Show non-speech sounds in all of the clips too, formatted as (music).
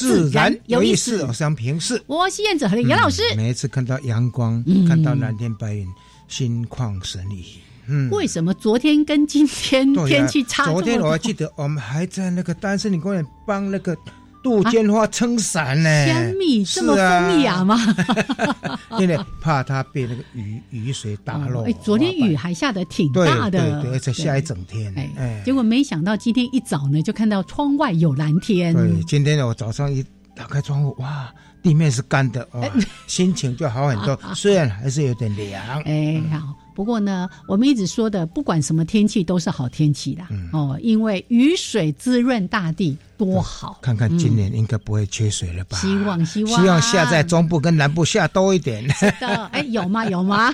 自然有意思。我是杨平视，我是燕子和杨老师。每一次看到阳光，看到蓝天白云，心旷神怡。嗯，为什么昨天跟今天天气差？昨天我还记得，我们还在那个丹森林公园帮那个。杜鹃花撑伞呢？甜蜜这么风雅吗？(laughs) 因为怕它被那个雨雨水打落。哎，昨天雨还下的挺大的，对，而且下一整天。哎，结果没想到今天一早呢，就看到窗外有蓝天。对，今天呢，我早上一打开窗户，哇，地面是干的，哇，心情就好很多。(laughs) 虽然还是有点凉。哎，好。不过呢，我们一直说的，不管什么天气都是好天气的哦，因为雨水滋润大地，多好！看看今年应该不会缺水了吧？希望希望希望下在中部跟南部下多一点。是的，(laughs) 哎，有吗？有吗？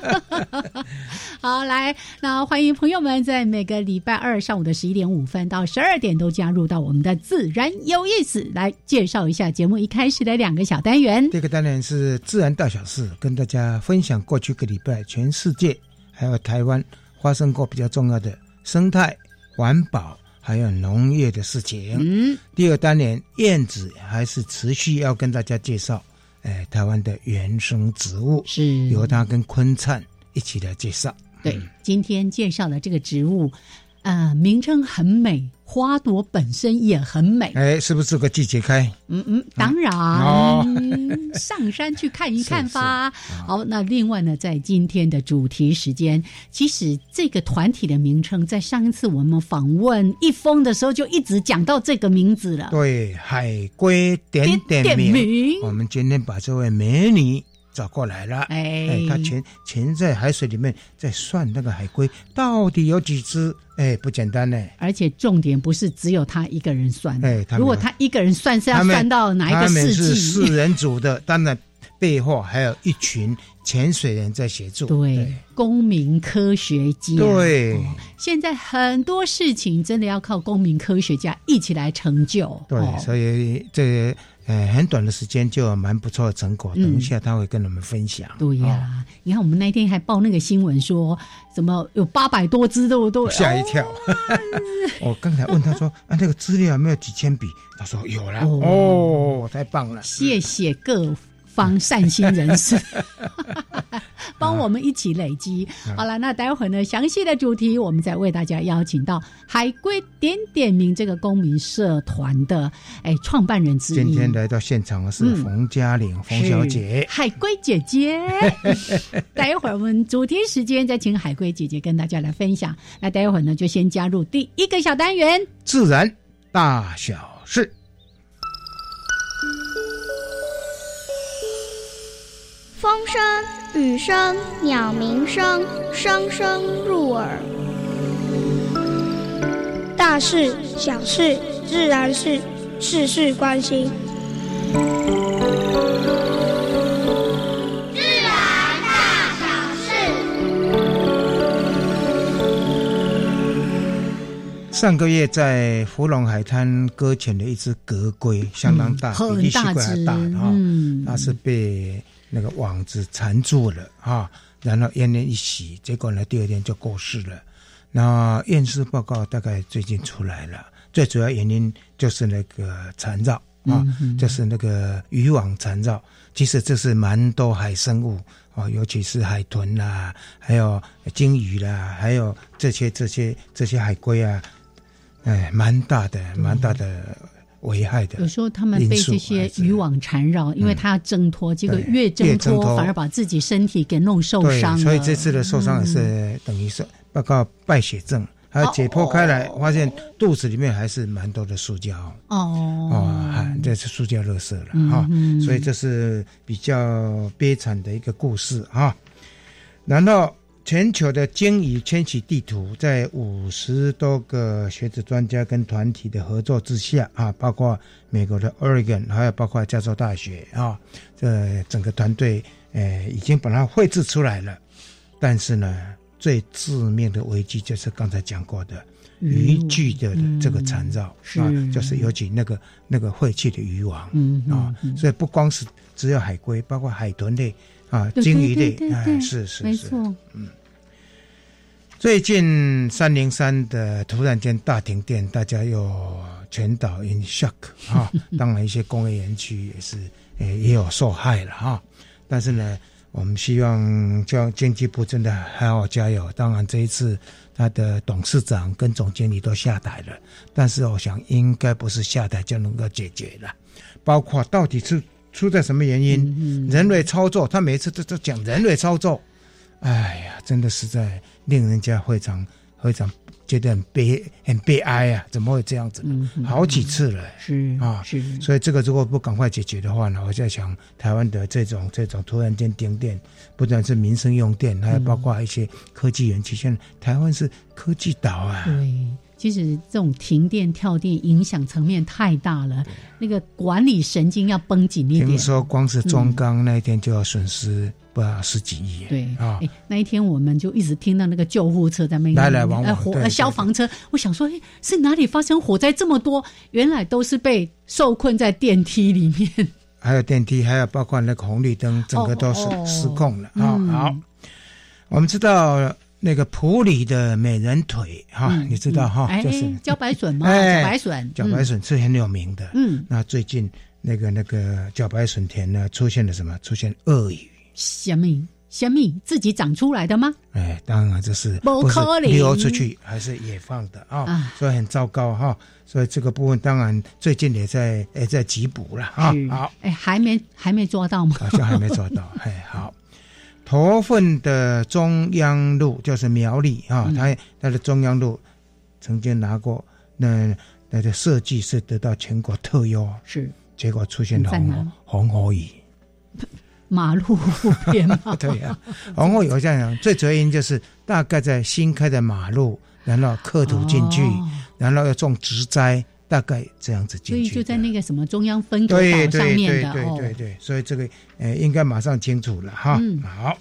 (laughs) 好，来，那欢迎朋友们在每个礼拜二上午的十一点五分到十二点都加入到我们的自然有意思，来介绍一下节目一开始的两个小单元。这个单元是自然大小事，跟大家分享过去个礼拜全世界。还有台湾发生过比较重要的生态环保，还有农业的事情。嗯，第二单元燕子还是持续要跟大家介绍，哎，台湾的原生植物是由他跟坤灿一起来介绍。对，今天介绍的这个植物。呃，名称很美，花朵本身也很美。哎，是不是这个季节开？嗯嗯，当然，(laughs) 上山去看一看吧。好，那另外呢，在今天的主题时间，其实这个团体的名称，在上一次我们访问一峰的时候，就一直讲到这个名字了。对，海龟点点名。我们今天把这位美女。找过来了，哎，他潜潜在海水里面，在算那个海龟到底有几只，哎，不简单呢。而且重点不是只有他一个人算，哎，如果他一个人算是要算到哪一个世纪？四人组的，当然背后还有一群潜水人在协助。对，公民科学家。对，现在很多事情真的要靠公民科学家一起来成就。对，所以这。哎，很短的时间就有蛮不错的成果。等一下他会跟我们分享。对呀，你看我们那天还报那个新闻说，什么有八百多只都都吓一跳。(laughs) 我刚才问他说啊，那个资料有没有几千笔？他说有了。哦，太棒了！谢谢各方善心人士。(laughs) 帮我们一起累积好了，那待会儿呢？详细的主题我们再为大家邀请到海龟点点名这个公民社团的哎创办人之一。今天来到现场的是冯嘉玲冯小姐，海龟姐姐。(laughs) 待会儿我们主题时间再请海龟姐姐跟大家来分享。那待会儿呢，就先加入第一个小单元——自然大小事。风声、雨声、鸟鸣声，声声入耳。大事、小事、自然事，事事关心。自然大小事。上个月在芙蓉海滩搁浅的一只格龟，相当大，比利西龟还大哈，它是被。那个网子缠住了啊，然后奄奄一息，结果呢，第二天就过世了。那验尸报告大概最近出来了，最主要原因就是那个缠绕啊，就是那个渔网缠绕。其实这是蛮多海生物啊，尤其是海豚啦，还有鲸鱼啦，还有这些这些这些海龟啊，哎，蛮大的，蛮大的。危害的。有时候他们被这些渔网缠绕，因为他要挣脱，结果越挣脱反而把自己身体给弄受伤。所以这次的受伤也是等于是报告败血症。还解剖开来，发现肚子里面还是蛮多的塑胶哦哦，这是塑胶垃圾了哈，所以这是比较悲惨的一个故事哈。然后，全球的鲸鱼迁徙地图，在五十多个学者专家跟团体的合作之下啊，包括美国的 Oregon，还有包括加州大学啊，这整个团队呃已经把它绘制出来了，但是呢。最致命的危机就是刚才讲过的渔具的这个缠绕啊，就是尤其那个那个废弃的渔网嗯啊，所以不光是只有海龟，包括海豚类啊、鲸鱼类，哎，是是是，嗯。最近三零三的突然间大停电，大家又全岛 in shock 啊，(laughs) 当然一些工业园区也是诶也有受害了哈，但是呢。我们希望叫经济部真的还好加油。当然，这一次他的董事长跟总经理都下台了，但是我想应该不是下台就能够解决了。包括到底是出在什么原因，人为操作，他每次都都讲人为操作。哎呀，真的实在令人家非常非常。觉得很悲很悲哀啊！怎么会这样子？好几次了，是啊，是。所以这个如果不赶快解决的话呢，我在想，台湾的这种这种突然间停电，不但是民生用电，还有包括一些科技园区。现在台湾是科技岛啊。对，其实这种停电跳电影响层面太大了，那个管理神经要绷紧一点。听说光是中钢那一天就要损失。不十几亿对啊，那一天我们就一直听到那个救护车在那来来往往，火消防车。我想说，哎，是哪里发生火灾这么多？原来都是被受困在电梯里面。(laughs) 还有电梯，还有包括那个红绿灯，整个都是失控了啊！好，我们知道那个普里的美人腿哈，你知道哈，就是茭白笋吗？茭白笋，茭白笋是很有名的。嗯，那最近那个那个茭白笋田呢，出现了什么？出现鳄鱼。虾米？虾米自己长出来的吗？哎，当然这是不是流出去还是野放的啊？所以很糟糕哈。所以这个部分当然最近也在也在缉捕了啊。好，哎，还没还没抓到吗？好像还没抓到。(laughs) 哎，好。头份的中央路就是苗栗啊，它它的中央路曾经拿过那那个设计是得到全国特优，是结果出现了红红火蚁。马路边嘛，(laughs) 对呀。然后有这样讲，最主要原因就是大概在新开的马路，然后刻土进去，然后要种植栽，大概这样子进去。所以就在那个什么中央分隔岛上面的，对对对对。所以这个呃，应该马上清楚了哈。好。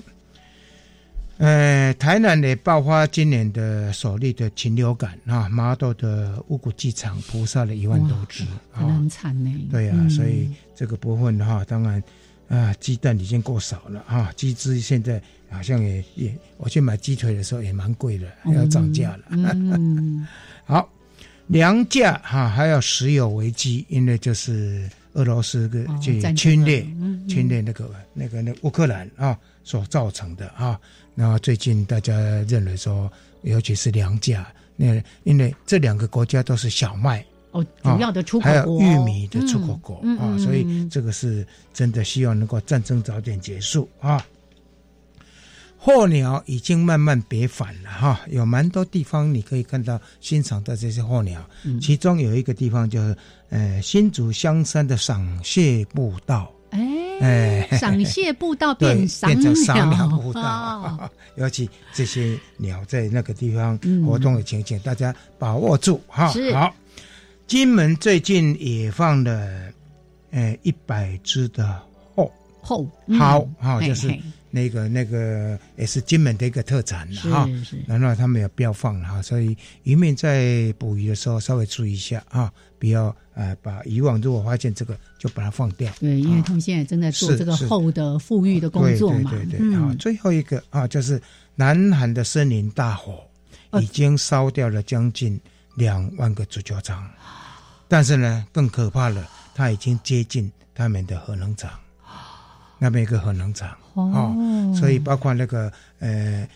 呃，台南也爆发今年的首例的禽流感啊，麻豆的五谷鸡场扑杀了一万多只，很惨呢。对呀，所以这个部分的话，当然。啊，鸡蛋已经够少了啊，鸡汁现在好像也也，我去买鸡腿的时候也蛮贵的，要涨价了。嗯，(laughs) 好，粮价哈，还有石油危机，因为就是俄罗斯的去侵略侵略那个那个那乌克兰啊所造成的啊。那最近大家认为说，尤其是粮价，那因为这两个国家都是小麦。哦，主要的出口还有玉米的出口国啊，所以这个是真的希望能够战争早点结束啊。候鸟已经慢慢别返了哈，有蛮多地方你可以看到欣赏到这些候鸟，其中有一个地方就是呃新竹香山的赏蟹步道，哎，赏蟹步道 (laughs) 变变成赏鸟步道，(laughs) 尤其这些鸟在那个地方活动的情景，大家把握住哈，好。金门最近也放了，呃，一百只的后。后好好，就是那个那个也是金门的一个特产了哈。然后他们也不要放了哈，所以渔民在捕鱼的时候稍微注意一下啊，不要呃把以往如果发现这个就把它放掉。对，因为他们现在正在做这个后的富裕的工作嘛。对对对，啊，最后一个啊，就是南韩的森林大火已经烧掉了将近两万个足球场。但是呢，更可怕了，它已经接近他们的核能厂，那边一个核能厂哦，所以包括那个呃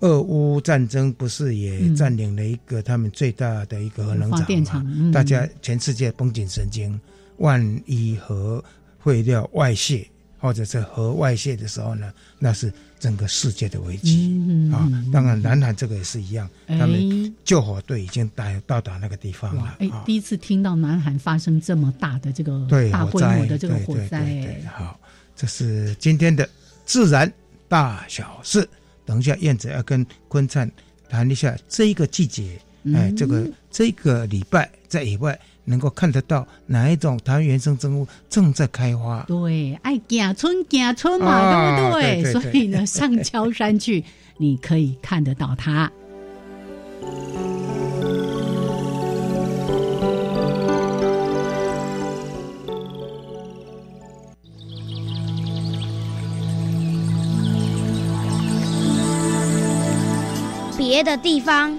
俄乌战争不是也占领了一个他们最大的一个核能厂嘛？大家全世界绷紧神经，万一核废料外泄或者是核外泄的时候呢，那是整个世界的危机啊！当然，南韩这个也是一样，他们救火队已经到到达那个地方了。哎，第一次听到南韩发生这么大的这个大规模的这个火灾。对好，这是今天的自然大小事。等一下，燕子要跟坤灿谈一下这一个季节，哎，这个这个礼拜在野外能够看得到哪一种台湾原生植物正在开花？对，爱行春行春嘛，对不对？所以呢，上焦山去，你可以看得到它。别的地方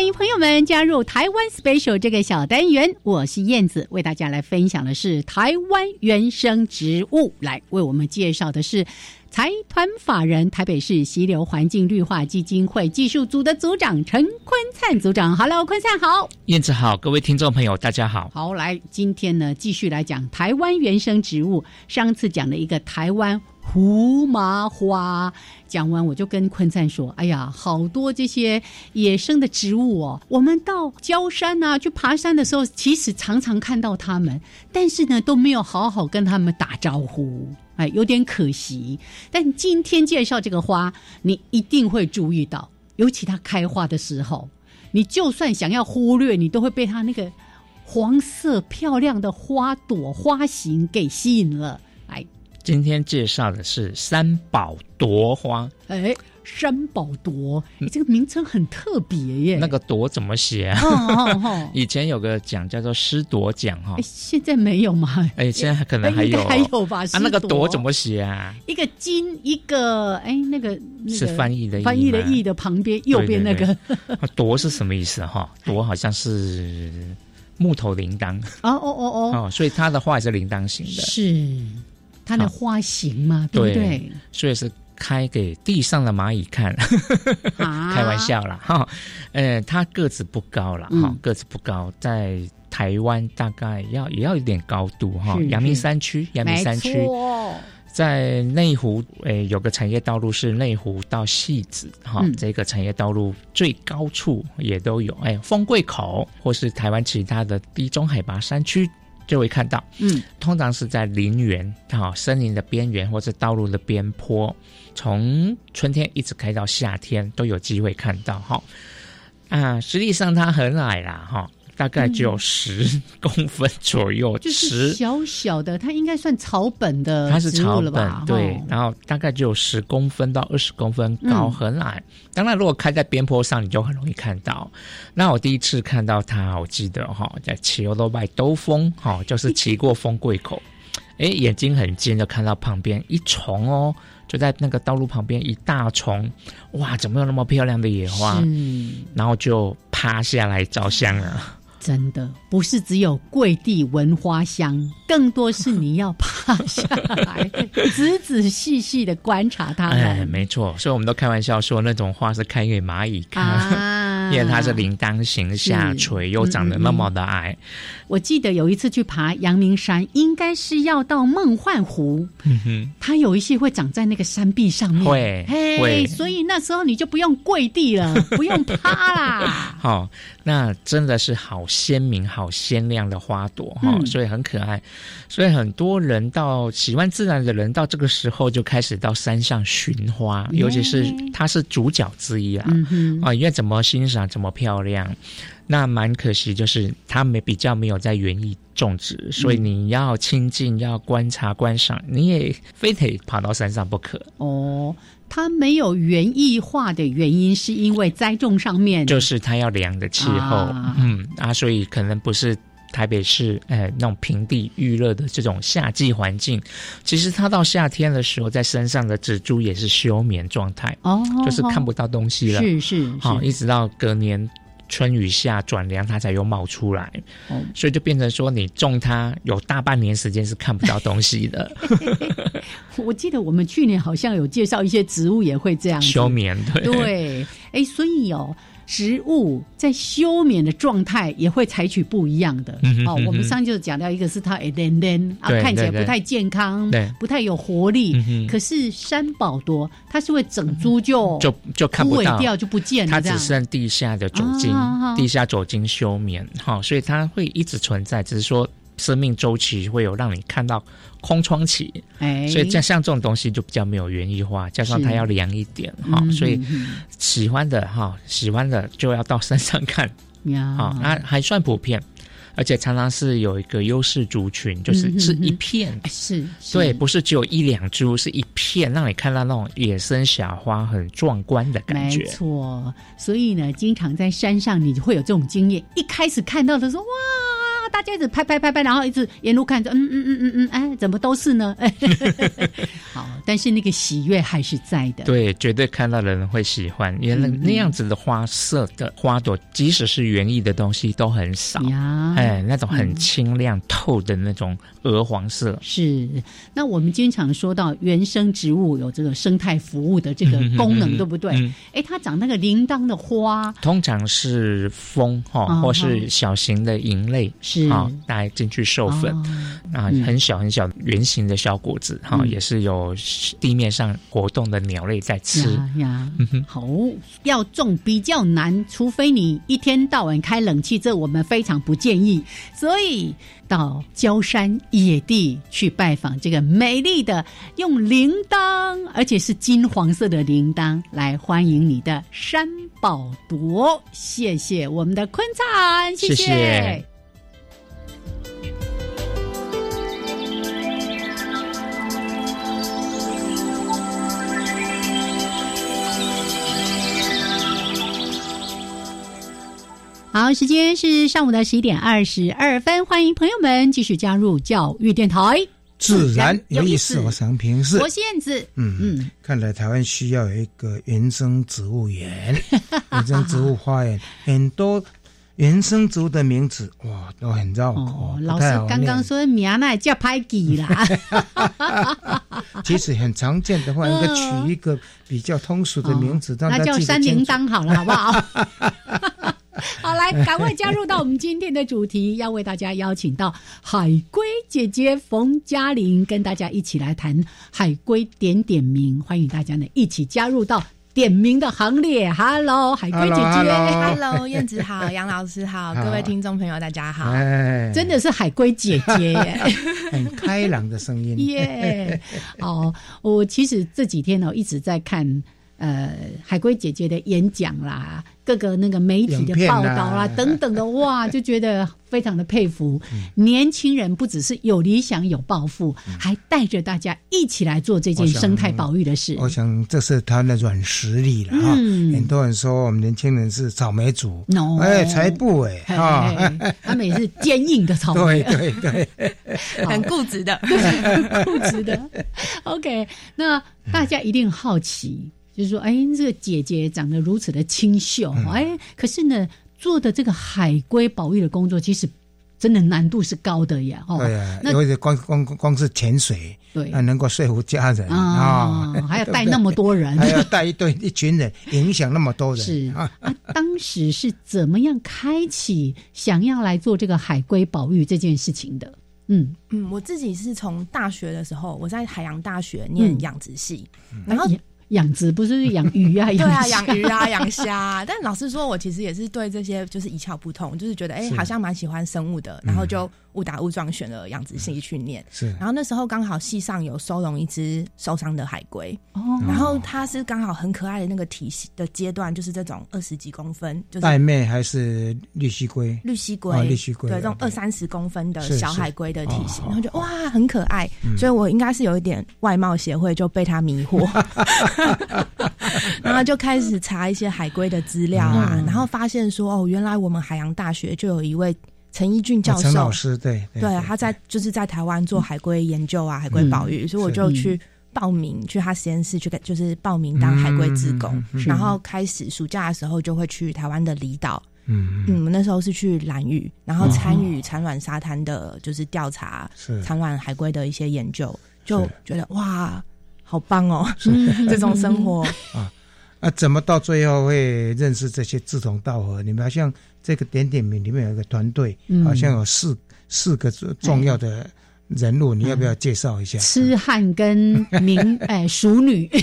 欢迎朋友们加入台湾 special 这个小单元，我是燕子，为大家来分享的是台湾原生植物。来为我们介绍的是财团法人台北市溪流环境绿化基金会技术组的组长陈坤灿组长。Hello，坤灿好，燕子好，各位听众朋友大家好。好，来今天呢继续来讲台湾原生植物。上次讲了一个台湾。胡麻花讲完，我就跟坤灿说：“哎呀，好多这些野生的植物哦，我们到焦山啊去爬山的时候，其实常常看到它们，但是呢都没有好好跟他们打招呼，哎，有点可惜。但今天介绍这个花，你一定会注意到，尤其它开花的时候，你就算想要忽略，你都会被它那个黄色漂亮的花朵花型给吸引了。”今天介绍的是三宝夺花。哎，三宝夺，你这个名称很特别耶。那个夺怎么写啊？(laughs) 以前有个奖叫做诗夺奖哈。现在没有吗？哎，现在可能还有，还有吧？啊，那个夺怎么写啊？一个金，一个哎，那个是翻译的翻译的译的旁边右边那个。夺是什么意思哈？夺好像是木头铃铛。哦哦哦哦。哦，所以它的话也是铃铛型的。是。它的花型嘛，对不对？所以是开给地上的蚂蚁看，(laughs) 开玩笑啦。哈。呃，它个子不高了哈，个子不高，在台湾大概要也要有点高度哈。阳明山区，阳明山区，在内湖诶，有个产业道路是内湖到戏子哈，这个产业道路最高处也都有。哎，丰贵口或是台湾其他的低中海拔山区。就会看到，嗯，通常是在林园，哈，森林的边缘或者道路的边坡，从春天一直开到夏天都有机会看到，哈，啊，实际上它很矮啦，哈。大概只有十 (laughs) 公分左右，就是小小的，它应该算草本的，它是草本，对。然后大概只有十公分到二十公分高，很矮。当然，如果开在边坡上，你就很容易看到。那我第一次看到它，我记得哈，在骑欧罗拜兜风，哈，就是骑过风柜口，哎，眼睛很尖，就看到旁边一丛哦，就在那个道路旁边一大丛，哇，怎么有那么漂亮的野花？嗯，然后就趴下来照相了。真的不是只有跪地闻花香，更多是你要趴下来，(laughs) 仔仔细细的观察它。哎，没错，所以我们都开玩笑说，那种花是开给蚂蚁看，因为它是铃铛形下垂，又长得那么的矮。我记得有一次去爬阳明山，应该是要到梦幻湖，嗯哼它有一些会长在那个山壁上面，会会，所以那时候你就不用跪地了，(laughs) 不用趴啦。好，那真的是好。鲜明、好鲜亮的花朵哈，所以很可爱。所以很多人到喜欢自然的人，到这个时候就开始到山上寻花，尤其是它是主角之一啊啊！因为怎么欣赏，怎么漂亮。那蛮可惜，就是它没比较没有在园艺种植，所以你要亲近、要观察、观赏，你也非得爬到山上不可哦。它没有园艺化的原因，是因为栽种上面就是它要凉的气候，嗯啊，所以可能不是台北市哎那种平地预热的这种夏季环境，其实它到夏天的时候，在身上的植株也是休眠状态哦，就是看不到东西了，是是，好，一直到隔年。春雨下转凉，它才又冒出来，所以就变成说，你种它有大半年时间是看不到东西的。(laughs) 我记得我们去年好像有介绍一些植物也会这样休眠，对对，哎，所以哦。植物在休眠的状态也会采取不一样的哦。我们上就讲到一个是它哎连连啊，看起来不太健康，不太有活力。可是山宝多，它是会整株就就就看不到掉就不见了，它只剩地下的酒精，地下酒精休眠哈，所以它会一直存在，只是说。生命周期会有让你看到空窗期，哎，所以像像这种东西就比较没有园艺化，加上它要凉一点哈，所以喜欢的哈，喜欢的就要到山上看，(laughs) 好，那还算普遍，而且常常是有一个优势族群，就是是一片，是对，不是只有一两株，是一片，让你看到那种野生小花很壮观的感觉，没错。所以呢，经常在山上你会有这种经验，一开始看到的时候，哇。大家一直拍拍拍拍，然后一直沿路看着，嗯嗯嗯嗯嗯，哎，怎么都是呢？(laughs) 好，但是那个喜悦还是在的。对，绝对看到的人会喜欢，因为那那样子的花色的花朵，即使是园艺的东西都很少。哎，那种很清亮透的那种鹅黄色。是。那我们经常说到原生植物有这个生态服务的这个功能，对不对？哎，它长那个铃铛的花，通常是蜂哈，或是小型的蝇类。是。啊，带进去授粉啊，很小很小圆形的小果子哈，也是有地面上活动的鸟类在吃呀。好，要种比较难，除非你一天到晚开冷气，这我们非常不建议。所以到焦山野地去拜访这个美丽的用铃铛，而且是金黄色的铃铛来欢迎你的山宝铎。谢谢我们的坤灿，谢谢。好，时间是上午的十一点二十二分，欢迎朋友们继续加入教育电台。自然有意思，我想平视。国线子，嗯嗯，看来台湾需要有一个原生植物园、(laughs) 原生植物花园，很多原生植物的名字哇都很绕口。老师刚刚说名那叫拍记啦，(laughs) 其实很常见的话，应该取一个比较通俗的名字，那叫山铃铛好了，好不好？(laughs) (laughs) 好，来，赶快加入到我们今天的主题，要为大家邀请到海龟姐姐冯嘉玲，跟大家一起来谈海龟点点名，欢迎大家呢一起加入到点名的行列。Hello，海龟姐姐，(laughs) Hello，燕子好，杨老师好，各位听众朋友大家好，真的是海龟姐姐耶，很开朗的声音 (laughs) 耶。哦，我其实这几天呢一直在看。呃，海龟姐姐的演讲啦，各个那个媒体的报道啦，等等的，(laughs) 哇，就觉得非常的佩服。年轻人不只是有理想、有抱负，还带着大家一起来做这件生态保育的事。我想这是他的软实力了哈。很多人说我们年轻人是草莓族，哎，才不哎啊，他们也是坚硬的草莓，(laughs) 对对对，(laughs) 很固执的，固执的。OK，那大家一定好奇。就是说，哎，这个姐姐长得如此的清秀，哎，可是呢，做的这个海龟保育的工作，其实真的难度是高的呀。对呀，因为光光光是潜水，对，能够说服家人啊，还要 (laughs) 带那么多人，还要带一对一群人，影响那么多人。(laughs) 是啊，当时是怎么样开启想要来做这个海龟保育这件事情的？嗯嗯，我自己是从大学的时候，我在海洋大学念养殖系，然后。养殖不是养鱼啊，(laughs) 对啊，养鱼啊，养虾。(laughs) 但老实说，我其实也是对这些就是一窍不通，就是觉得哎，好像蛮喜欢生物的，然后就。误打误撞选了养殖系去念，是。然后那时候刚好系上有收容一只受伤的海龟，哦。然后它是刚好很可爱的那个体型的阶段，就是这种二十几公分，就是带妹还是绿蜥龟？绿蜥龟，绿蜥龟，对，这种二三十公分的小海龟的体型，然后就哇，很可爱。所以我应该是有一点外貌协会就被它迷惑，(laughs) 然后就开始查一些海龟的资料啊，然后发现说哦，原来我们海洋大学就有一位。陈一俊教授，陈老师对对，他在就是在台湾做海龟研究啊，海龟保育，所以我就去报名去他实验室去，就是报名当海龟职工，然后开始暑假的时候就会去台湾的离岛，嗯嗯，那时候是去蓝屿，然后参与产卵沙滩的，就是调查产卵海龟的一些研究，就觉得哇，好棒哦，(laughs) 这种生活。啊。啊，怎么到最后会认识这些志同道合？你们好像这个点点名里面有一个团队，好像有四四个重要的人物，你要不要介绍一下？痴汉跟名 (laughs) 哎熟女。(laughs)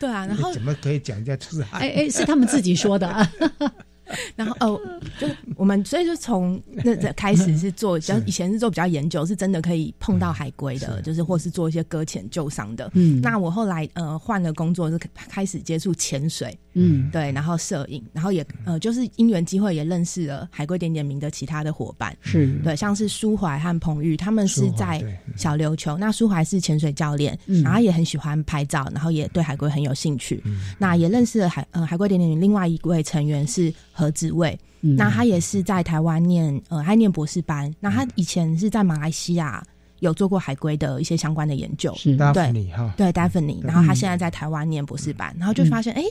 对啊，然后怎么可以讲一下痴汉？哎哎，是他们自己说的。(laughs) (laughs) 然后哦，就我们所以就从那开始是做，(laughs) 比较以前是做比较研究，是真的可以碰到海龟的，就是或是做一些搁浅救伤的。嗯，那我后来呃换了工作，是开始接触潜水，嗯，对，然后摄影，然后也呃就是因缘机会也认识了海龟点点名的其他的伙伴，是。对，像是舒怀和彭玉，他们是在小琉球。那舒怀是潜水教练，然后也很喜欢拍照，然后也对海龟很有兴趣。那也认识了海呃海龟点点名另外一位成员是。何子卫，那他也是在台湾念呃，他念博士班。那他以前是在马来西亚有做过海龟的一些相关的研究，对。哈，对 d a p h n e 然后他现在在台湾念博士班，然后就发现，哎，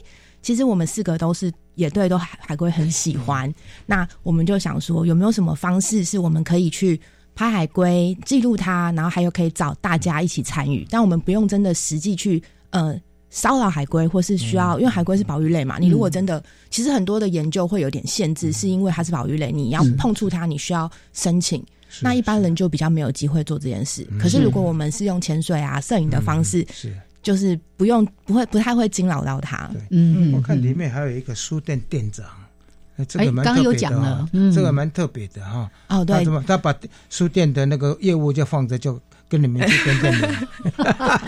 其实我们四个都是也对，都海海龟很喜欢。那我们就想说，有没有什么方式是我们可以去拍海龟，记录它，然后还有可以找大家一起参与，但我们不用真的实际去呃。骚扰海龟，或是需要，因为海龟是保育类嘛。你如果真的，其实很多的研究会有点限制，是因为它是保育类，你要碰触它，你需要申请。那一般人就比较没有机会做这件事。可是如果我们是用潜水啊、摄影的方式，是就是不用不会不太会惊扰到它。嗯嗯，我看里面还有一个书店店长，这个蛮特别的，这个蛮特别的哈。哦，对，他把书店的那个业务就放着就。跟你们去跟着你，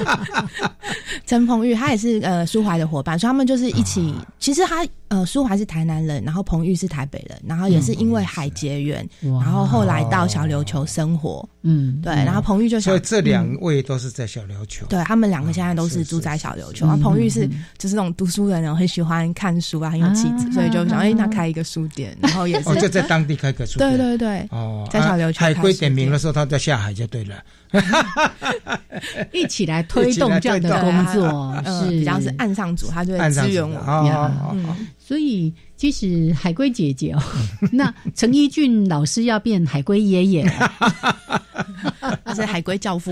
(laughs) 陈鹏玉他也是呃舒怀的伙伴，所以他们就是一起。其实他呃舒怀是台南人，然后彭玉是台北人，然后也是因为海结缘，然后后来到小琉球生活。嗯，对。然后彭玉就想所以这两位都是在小琉球。对他们两个现在都是住在小琉球。然后彭玉是就是那种读书人，然后很喜欢看书啊，很有气质，所以就想哎，那开一个书店，然后也是 (laughs) 就在当地开个书店。对对对，哦，在小琉球海龟点名的时候，他在下海就对了。一起来推动这样的工作，(laughs) 是。比较是岸上组，他就会支援我。所以，其实海龟姐姐哦，(laughs) 那陈一俊老师要变海龟爷爷。(laughs) 他是海龟教父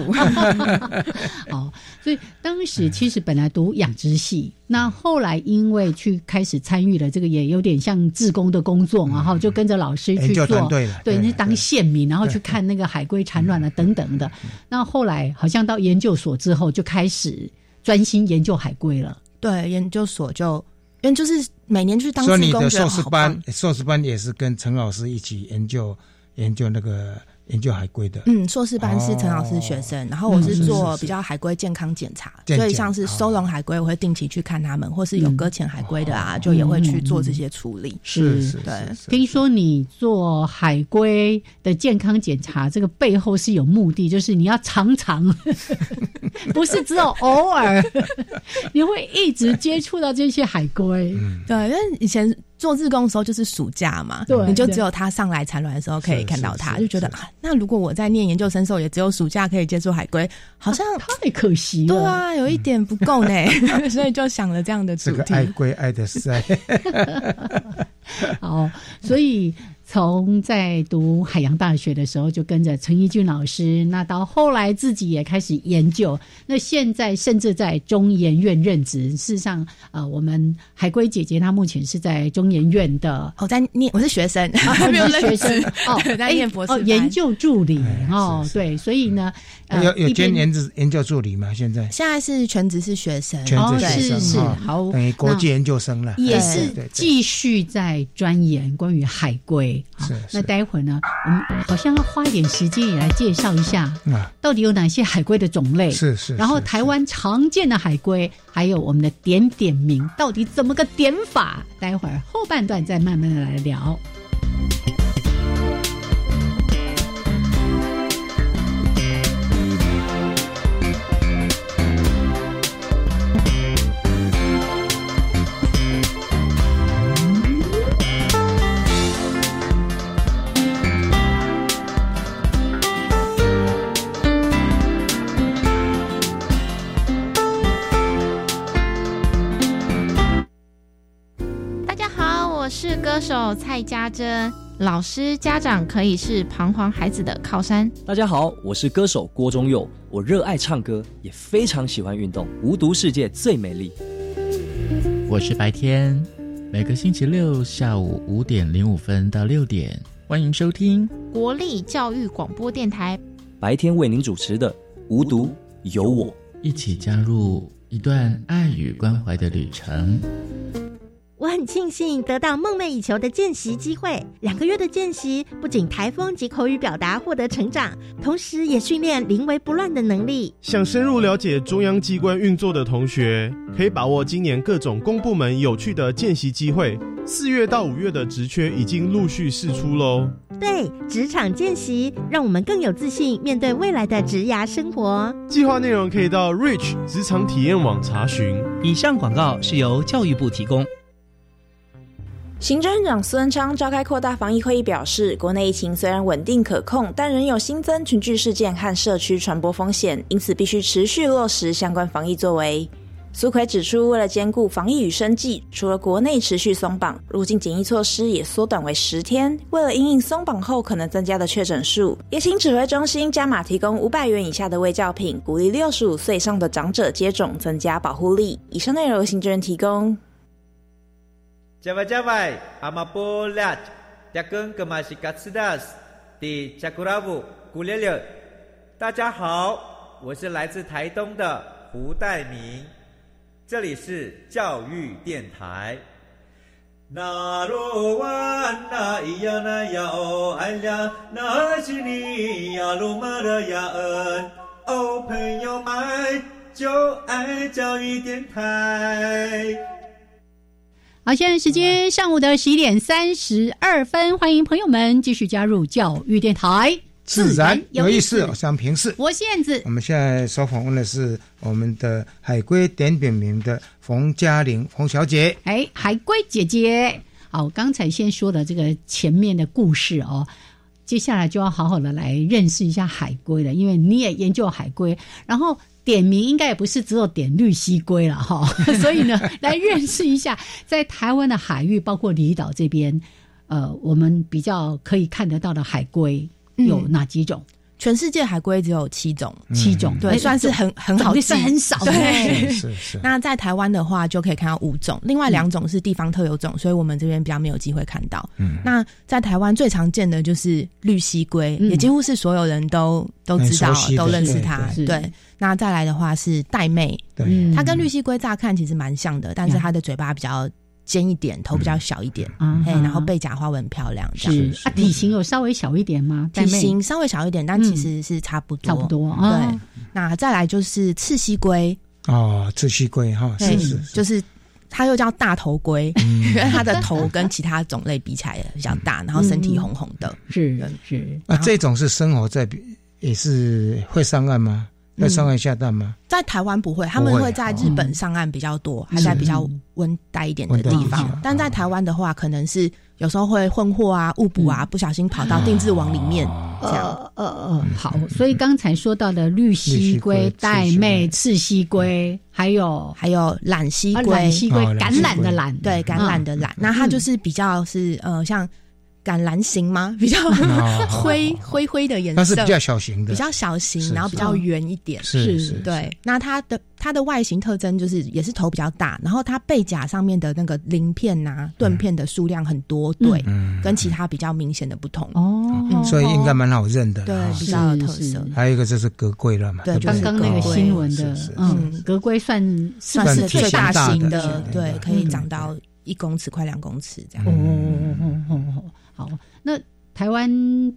(laughs) 哦，所以当时其实本来读养殖系，那后来因为去开始参与了这个，也有点像志工的工作，然后就跟着老师去做，对，那当县民，然后去看那个海龟产卵了等等的。那后来好像到研究所之后，就开始专心研究海龟了。对，研究所就因为就是每年去当，所以你的硕士班，硕士班也是跟陈老师一起研究研究那个。研究海龟的，嗯，硕士班是陈老师学生，然后我是做比较海龟健康检查，所以像是收容海龟，我会定期去看他们，或是有搁浅海龟的啊，就也会去做这些处理。是是，对。听说你做海龟的健康检查，这个背后是。有目的，就是。你要常常，不是。只有偶尔，你会一直接触到这些海龟。对，因为以前。做日工的时候就是暑假嘛，对，你就只有他上来产卵的时候可以看到他，就觉得啊，那如果我在念研究生时候也只有暑假可以接触海龟，好像 (laughs) 太可惜了。对啊，有一点不够呢，(laughs) 所以就想了这样的主题。爱龟爱的是爱。(laughs) 好，所以。从在读海洋大学的时候，就跟着陈一俊老师，那到后来自己也开始研究，那现在甚至在中研院任职。事实上，呃，我们海龟姐姐她目前是在中研院的，我在念，我是学生，没有学生哦，在念博士研究助理。哦，(laughs) 对，所以呢，有有兼研职研究助理吗？现在？现在是全职是学生，全职学生，好，等于国际研究生了，也是继续在钻研关于海龟。是，那待会儿呢，我们好像要花一点时间也来介绍一下，到底有哪些海龟的种类？是是。然后台湾常见的海龟，还有我们的点点名，到底怎么个点法？待会儿后半段再慢慢的来聊。是歌手蔡家珍。老师、家长可以是彷徨孩子的靠山。大家好，我是歌手郭忠佑。我热爱唱歌，也非常喜欢运动。无毒世界最美丽。我是白天，每个星期六下午五点零五分到六点，欢迎收听国立教育广播电台。白天为您主持的《无毒有我》，一起加入一段爱与关怀的旅程。我很庆幸得到梦寐以求的见习机会，两个月的见习不仅台风及口语表达获得成长，同时也训练临危不乱的能力。想深入了解中央机关运作的同学，可以把握今年各种公部门有趣的见习机会。四月到五月的职缺已经陆续释出喽。对，职场见习让我们更有自信面对未来的职涯生活。计划内容可以到 Rich 职场体验网查询。以上广告是由教育部提供。行政院长苏文昌召开扩大防疫会议，表示，国内疫情虽然稳定可控，但仍有新增群聚事件和社区传播风险，因此必须持续落实相关防疫作为。苏奎指出，为了兼顾防疫与生计，除了国内持续松绑，入境检疫措施也缩短为十天。为了因应松绑后可能增加的确诊数，也请指挥中心加码提供五百元以下的卫教品，鼓励六十五岁以上的长者接种，增加保护力。以上内容由行政院提供。加外加外，阿玛波拉，扎根格玛西卡斯达斯，的加古拉布古列列。大家好，我是来自台东的胡代明，这里是教育电台。那罗哇那咿呀那呀哦哎呀，那是你呀鲁玛的呀恩哦，朋友们就爱教育电台。好，现在时间上午的十一点三十二分，欢迎朋友们继续加入教育电台，自然有意思。我想平视，我燕子。我们现在所访问的是我们的海龟点点名的冯嘉玲冯小姐。哎，海龟姐姐，好，刚才先说的这个前面的故事哦，接下来就要好好的来认识一下海龟了，因为你也研究海龟，然后。点名应该也不是只有点绿西龟了哈，(laughs) 所以呢，来认识一下在台湾的海域，包括离岛这边，呃，我们比较可以看得到的海龟有哪几种？全世界海龟只有七种，七种对，算是很很好，算很少。对，是是。那在台湾的话，就可以看到五种，另外两种是地方特有种，所以我们这边比较没有机会看到。嗯，那在台湾最常见的就是绿蜥龟，也几乎是所有人都都知道、都认识它。对，那再来的话是玳瑁，对，它跟绿蜥龟乍看其实蛮像的，但是它的嘴巴比较。尖一点，头比较小一点，嘿，然后背甲花纹漂亮，这样啊，体型有稍微小一点吗？体型稍微小一点，但其实是差不多，差不多。对，那再来就是赤蜥龟。哦，赤蜥龟哈，是是，就是它又叫大头龟，(laughs) 因为它的头跟其他种类比起来比较大，然后身体红红的，是是。啊，这种是生活在也是会上岸吗？在上岸下蛋吗？在台湾不会，他们会在日本上岸比较多，还在比较温带一点的地方。但在台湾的话，可能是有时候会混货啊、误捕啊，不小心跑到定制网里面这样。呃呃，好。所以刚才说到的绿蜥龟、玳瑁、赤蜥龟，还有还有懒蜥龟、蓝蜥龟，橄榄的榄，对，橄榄的榄。那它就是比较是呃像。橄榄型吗？(laughs) 比较灰灰灰的颜色，它是比较小型的，比较小型，然后比较圆一点。是是，对。那它的它的外形特征就是也是头比较大，然后它背甲上面的那个鳞片呐、盾片的数量很多，对，跟其他比较明显的不同。哦，所以应该蛮好认的。对，比较有特色。还有一个就是格龟了嘛，对，刚刚那个新闻的，嗯，格龟算算是最大型的，对，可以长到一公尺快两公尺这样。哦哦哦哦哦。好，那台湾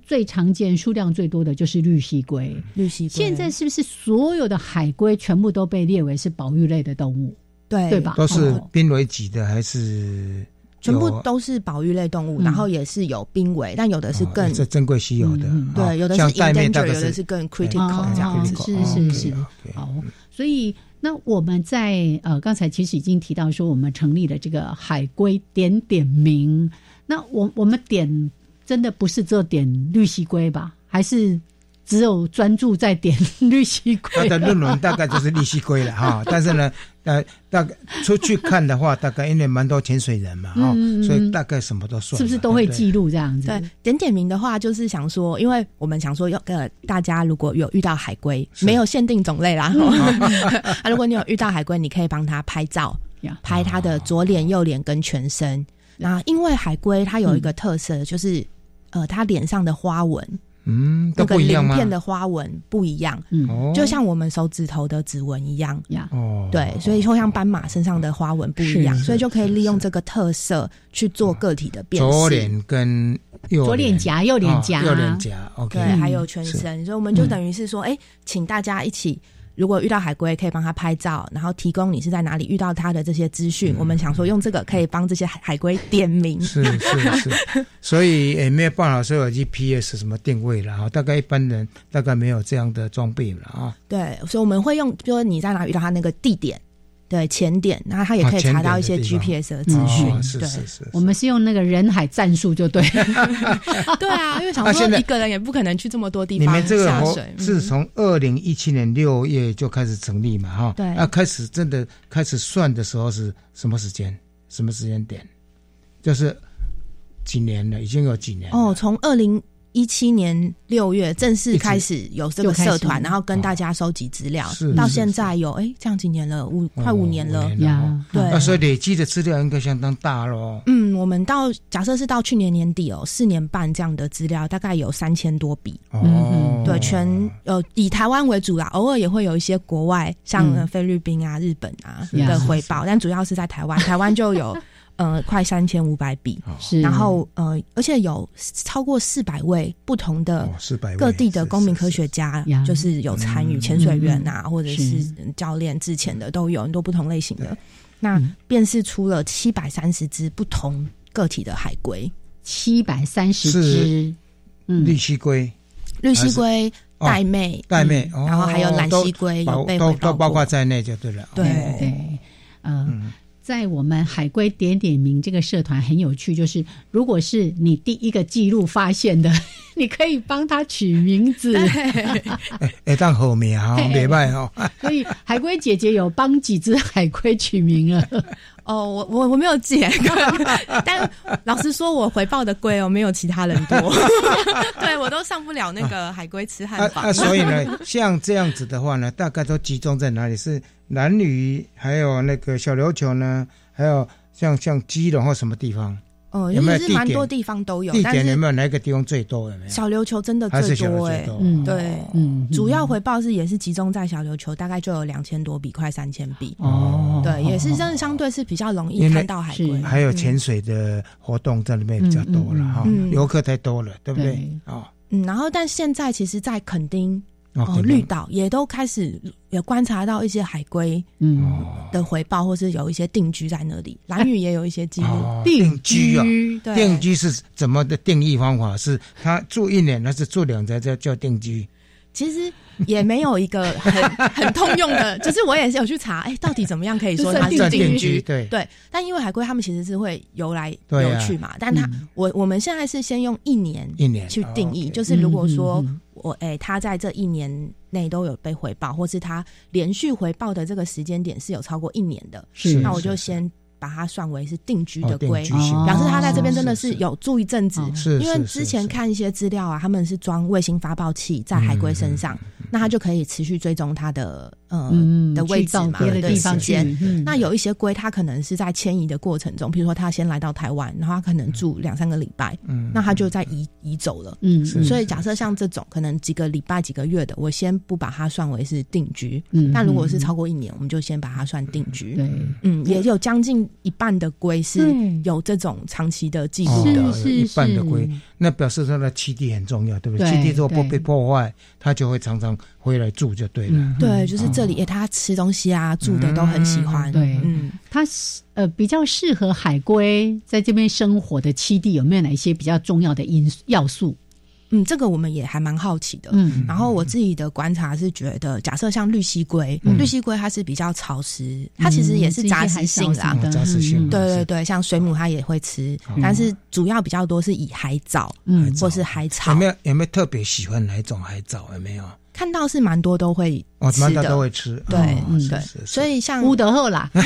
最常见、数量最多的就是绿蜥龟。绿蜥龟现在是不是所有的海龟全部都被列为是保育类的动物？对，对吧？都是濒危级的，还是全部都是保育类动物？然后也是有濒危，但有的是更这珍贵稀有的。对，有的是 endangered，有的是更 critical 这样子。是是是。好，所以那我们在呃刚才其实已经提到说，我们成立了这个海龟点点名。那我我们点真的不是只有点绿蜥龟吧？还是只有专注在点绿蜥龟。他的论文大概就是绿蜥龟了哈，(laughs) 但是呢，呃，大概出去看的话，大概因为蛮多潜水人嘛哈，所以大概什么都算。是不是都会记录这样子？对，点点名的话，就是想说，因为我们想说，要个大家如果有遇到海龟，没有限定种类啦。(laughs) 啊，如果你有遇到海龟，你可以帮他拍照，拍他的左脸、右脸跟全身。那因为海龟它有一个特色，就是呃，它脸上的花纹。嗯，那个鳞片的花纹不一样，嗯，就像我们手指头的指纹一样，哦，对，所以就像斑马身上的花纹不一样，所以就可以利用这个特色去做个体的辨识。左脸跟左脸颊、右脸颊、右脸颊，OK，对，还有全身，所以我们就等于是说，哎，请大家一起。如果遇到海龟，可以帮他拍照，然后提供你是在哪里遇到他的这些资讯。我们想说用这个可以帮这些海海龟点名。是是是，(laughs) 所以也没有办法说有 GPS 什么定位了啊。大概一般人大概没有这样的装备了啊。对，所以我们会用，就说你在哪遇到他那个地点。对前点，然后他也可以查到一些 GPS 的资讯。是是是，我们是用那个人海战术就对。(laughs) 对啊，因为想说一个人也不可能去这么多地方下水。是从二零一七年六月就开始成立嘛？哈，对。那开始真的开始算的时候是什么时间？什么时间点？就是几年了？已经有几年？哦，从二零。一七年六月正式开始有这个社团，然后跟大家收集资料，到现在有哎这样几年了，五快五年了呀。对，所以累积的资料应该相当大喽。嗯，我们到假设是到去年年底哦，四年半这样的资料大概有三千多笔。哦，对，全呃以台湾为主啦，偶尔也会有一些国外像菲律宾啊、日本啊的回报，但主要是在台湾，台湾就有。呃，快三千五百笔，是，然后呃，而且有超过四百位不同的各地的公民科学家，就是有参与潜水员啊，或者是教练之前的都有很多不同类型的。那便是出了七百三十只不同个体的海龟，七百三十只，嗯，绿蜥龟、绿蜥龟、带妹、带妹，然后还有蓝蜥龟，有被都都包括在内就对了。对。对，嗯。在我们海龟点点名这个社团很有趣，就是如果是你第一个记录发现的，(laughs) 你可以帮他取名字，(laughs) 哎，当后面哈，(laughs) 别卖哦。所以海龟姐姐有帮几只海龟取名了。哦，我我我没有记，但老实说，我回报的龟哦，没有其他人多。对我都上不了那个海龟吃汉堡。啊，所以呢，像这样子的话呢，大概都集中在哪里？是男女，还有那个小琉球呢？还有像像基隆或什么地方？哦，有没有蛮多地方都有？地点有没有哪个地方最多？有没有？小琉球真的最多哎，对，嗯，主要回报是也是集中在小琉球，大概就有两千多笔，快三千笔。哦，对，也是真的相对是比较容易看到海龟，还有潜水的活动在里面比较多了哈，游客太多了，对不对？啊，嗯，然后但现在其实，在垦丁。哦，绿岛也都开始有观察到一些海龟嗯的回报，或是有一些定居在那里。蓝屿也有一些记录定居啊，对，定居是怎么的定义方法？是他住一年，还是住两年？叫叫定居？其实也没有一个很 (laughs) 很通用的，就是我也是有去查，哎，到底怎么样可以说它是定居？对对。但因为海龟他们其实是会游来游去嘛，但他我我们现在是先用一年一年去定义，就是如果说我哎他在这一年内都有被回报，或是他连续回报的这个时间点是有超过一年的，是那我就先。把它算为是定居的龟，表示他在这边真的是有住一阵子。因为之前看一些资料啊，他们是装卫星发报器在海龟身上，那它就可以持续追踪它的呃的位置嘛，别的地方间。那有一些龟，它可能是在迁移的过程中，比如说它先来到台湾，然后它可能住两三个礼拜，那它就在移移走了。嗯，所以假设像这种可能几个礼拜、几个月的，我先不把它算为是定居。嗯，但如果是超过一年，我们就先把它算定居。对，嗯，也有将近。一半的龟是有这种长期的记录的，一半的龟，那表示它的栖地很重要，对不对？栖地如果不被破坏，它就会常常回来住，就对了。对，就是这里，它吃东西啊，住的都很喜欢。对，嗯，它呃比较适合海龟在这边生活的栖地，有没有哪一些比较重要的因要素？嗯，这个我们也还蛮好奇的。嗯，然后我自己的观察是觉得，假设像绿蜥龟，绿蜥龟它是比较潮湿，它其实也是杂食性啦，杂食性。对对对，像水母它也会吃，但是主要比较多是以海藻，嗯，或是海草。有没有有没有特别喜欢哪一种海藻？有没有？看到是蛮多都会吃的，都会吃。对，对，所以像乌德赫啦，(laughs)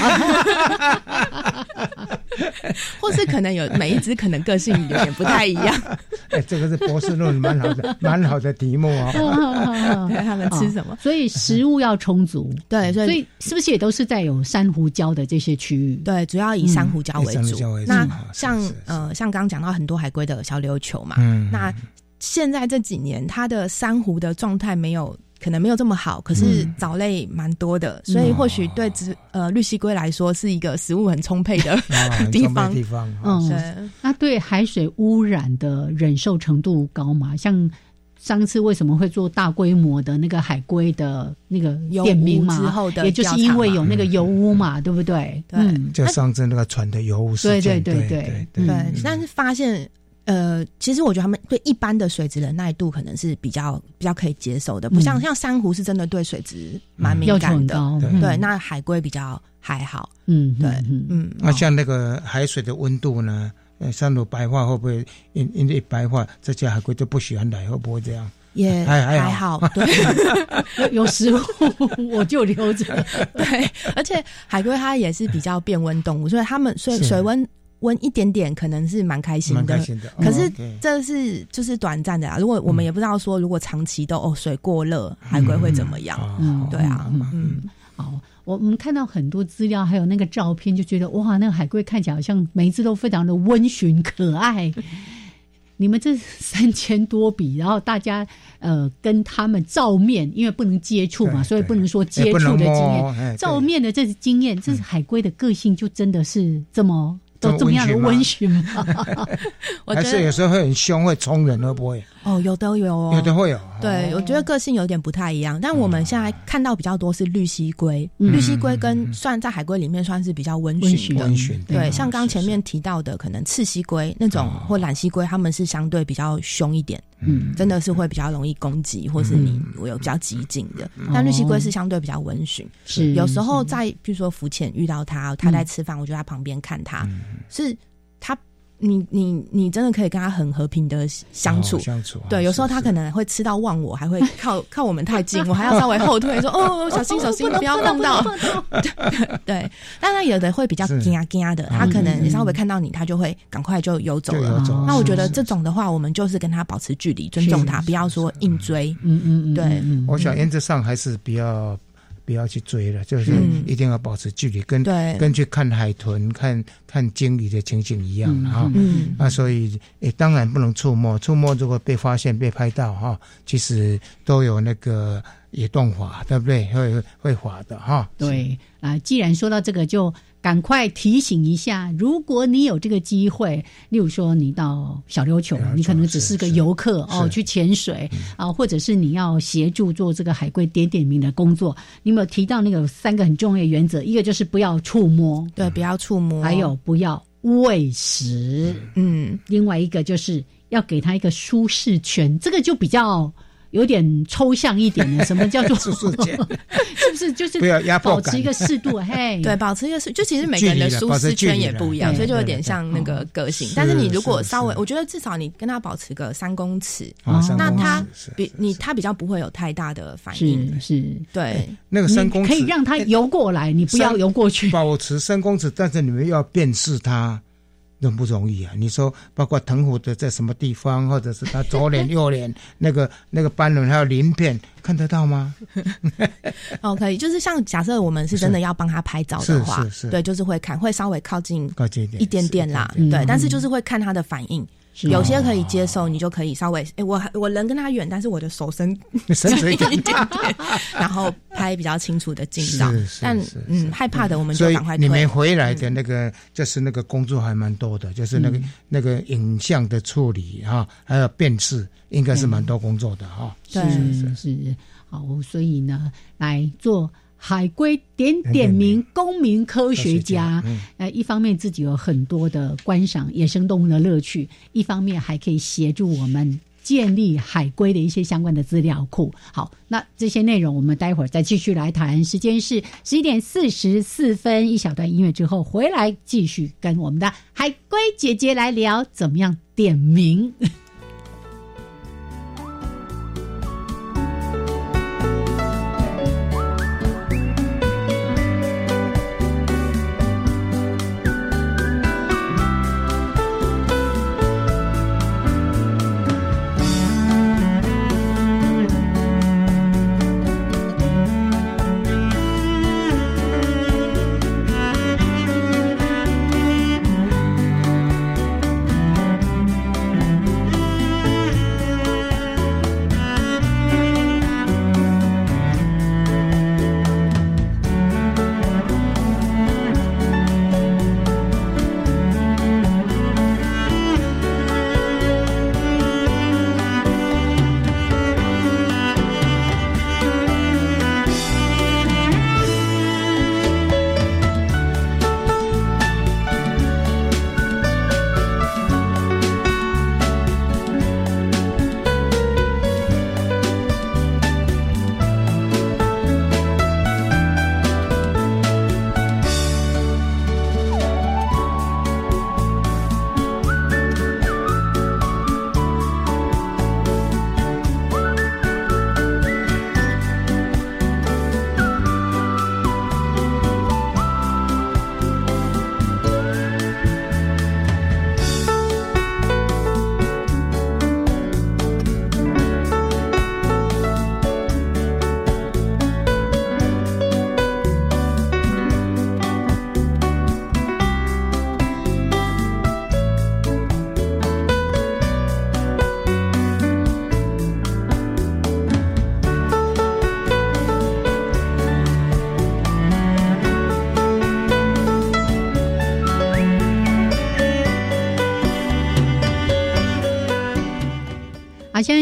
或是可能有每一只可能个性有点不太一样。(laughs) 哎，这个是博士论文蛮好的，蛮好的题目 (laughs) 啊。他们吃什么？所以食物要充足。对，所以是不是也都是在有珊瑚礁的这些区域？对，主要以珊瑚礁为主。那像呃，像刚刚讲到很多海龟的小琉球嘛，那。现在这几年，它的珊瑚的状态没有可能没有这么好，可是藻类蛮多的，所以或许对植呃绿蜥龟来说是一个食物很充沛的 (laughs) (laughs) 地方。地方，嗯，那对海水污染的忍受程度高吗？像上次为什么会做大规模的那个海龟的那个点名嘛？之后的，也就是因为有那个油污嘛，对不对？对，就上次那个船的油污事件。对对对对对，但是发现。呃，其实我觉得他们对一般的水质忍耐度可能是比较比较可以接受的，不像像珊瑚是真的对水质蛮敏感的。对，那海龟比较还好。嗯，对，嗯。那像那个海水的温度呢？呃珊瑚白化会不会因因为白化，这些海龟就不喜欢来？会不会这样？也还还好。(laughs) 对，有食物我就留着。(laughs) 对，而且海龟它也是比较变温动物，所以它们水水温。温一点点可能是蛮开心的，可是这是就是短暂的啊。如果我们也不知道说，如果长期都哦水过热，海龟会怎么样？嗯，对啊，嗯，好，我们看到很多资料，还有那个照片，就觉得哇，那个海龟看起来好像每一只都非常的温驯可爱。(laughs) 你们这三千多笔，然后大家呃跟他们照面，因为不能接触嘛，所以不能说接触的经验，照面的这经验，这是海龟的个性就真的是这么。都这么样的温驯吗？(laughs) 还是有时候会很凶，会冲人，会不会？哦，有的有哦，有的会有。对，我觉得个性有点不太一样。但我们现在看到比较多是绿蜥龟，绿蜥龟跟算在海龟里面算是比较温驯的。温驯对，像刚前面提到的，可能赤蜥龟那种或蓝蜥龟，他们是相对比较凶一点。嗯，真的是会比较容易攻击，或是你我有比较激进的。但绿蜥龟是相对比较温驯。是，有时候在比如说浮潜遇到它，它在吃饭，我就在旁边看它，是它。你你你真的可以跟他很和平的相处，相处对，有时候他可能会吃到忘我，还会靠 (laughs) 靠我们太近，我还要稍微后退，说 (laughs) 哦小心小心，不要碰到。(laughs) 对，但他有的会比较惊啊惊啊的，他可能稍微看到你，他就会赶快就游走了。那我觉得这种的话，我们就是跟他保持距离，尊重他，不要说硬追。嗯嗯嗯，对，我想原则上还是比较。不要去追了，就是一定要保持距离，跟跟去看海豚、看看鲸鱼的情形一样哈。那所以诶，当然不能触摸，触摸如果被发现、被拍到哈，其实都有那个也动法，对不对？会会滑的哈。对啊，既然说到这个，就。赶快提醒一下，如果你有这个机会，例如说你到小琉球，你可能只是个游客哦，去潜水啊，或者是你要协助做这个海龟点点名的工作，你有没有提到那个三个很重要的原则？一个就是不要触摸，对，不要触摸；还有不要喂食，嗯，另外一个就是要给他一个舒适圈，这个就比较。有点抽象一点的，什么叫做？(laughs) (laughs) 是不是？就是不要压迫保持一个适度，嘿，(laughs) 对，保持一个适，就其实每个人的舒适圈也不一样，所以就有点像那个个性。但是你如果稍微，我觉得至少你跟他保持个三公尺，那他比你他比较不会有太大的反应，是，对，那个三公尺可以让他游过来，你不要游过去，保持三公尺，但是你们要辨识他。那不容易啊！你说，包括藤壶的在什么地方，或者是他左脸、右脸那个那个斑纹还有鳞片，看得到吗？(laughs) 哦，可以，就是像假设我们是真的要帮他拍照的话，对，就是会看，会稍微靠近靠近一点点啦，对，但是就是会看他的反应。有些可以接受，你就可以稍微哎，我我人跟他远，但是我的手伸 (laughs) 伸一点。点，然后拍比较清楚的近照。但嗯，害怕的我们就赶快你们回来的那个就是那个工作还蛮多的，就是那个那个影像的处理哈，还有辨识，应该是蛮多工作的哈。是是是，好，所以呢，来做。海龟点点名，公民科学家。呃，一方面自己有很多的观赏野生动物的乐趣，一方面还可以协助我们建立海龟的一些相关的资料库。好，那这些内容我们待会儿再继续来谈。时间是十一点四十四分，一小段音乐之后回来继续跟我们的海龟姐姐来聊怎么样点名。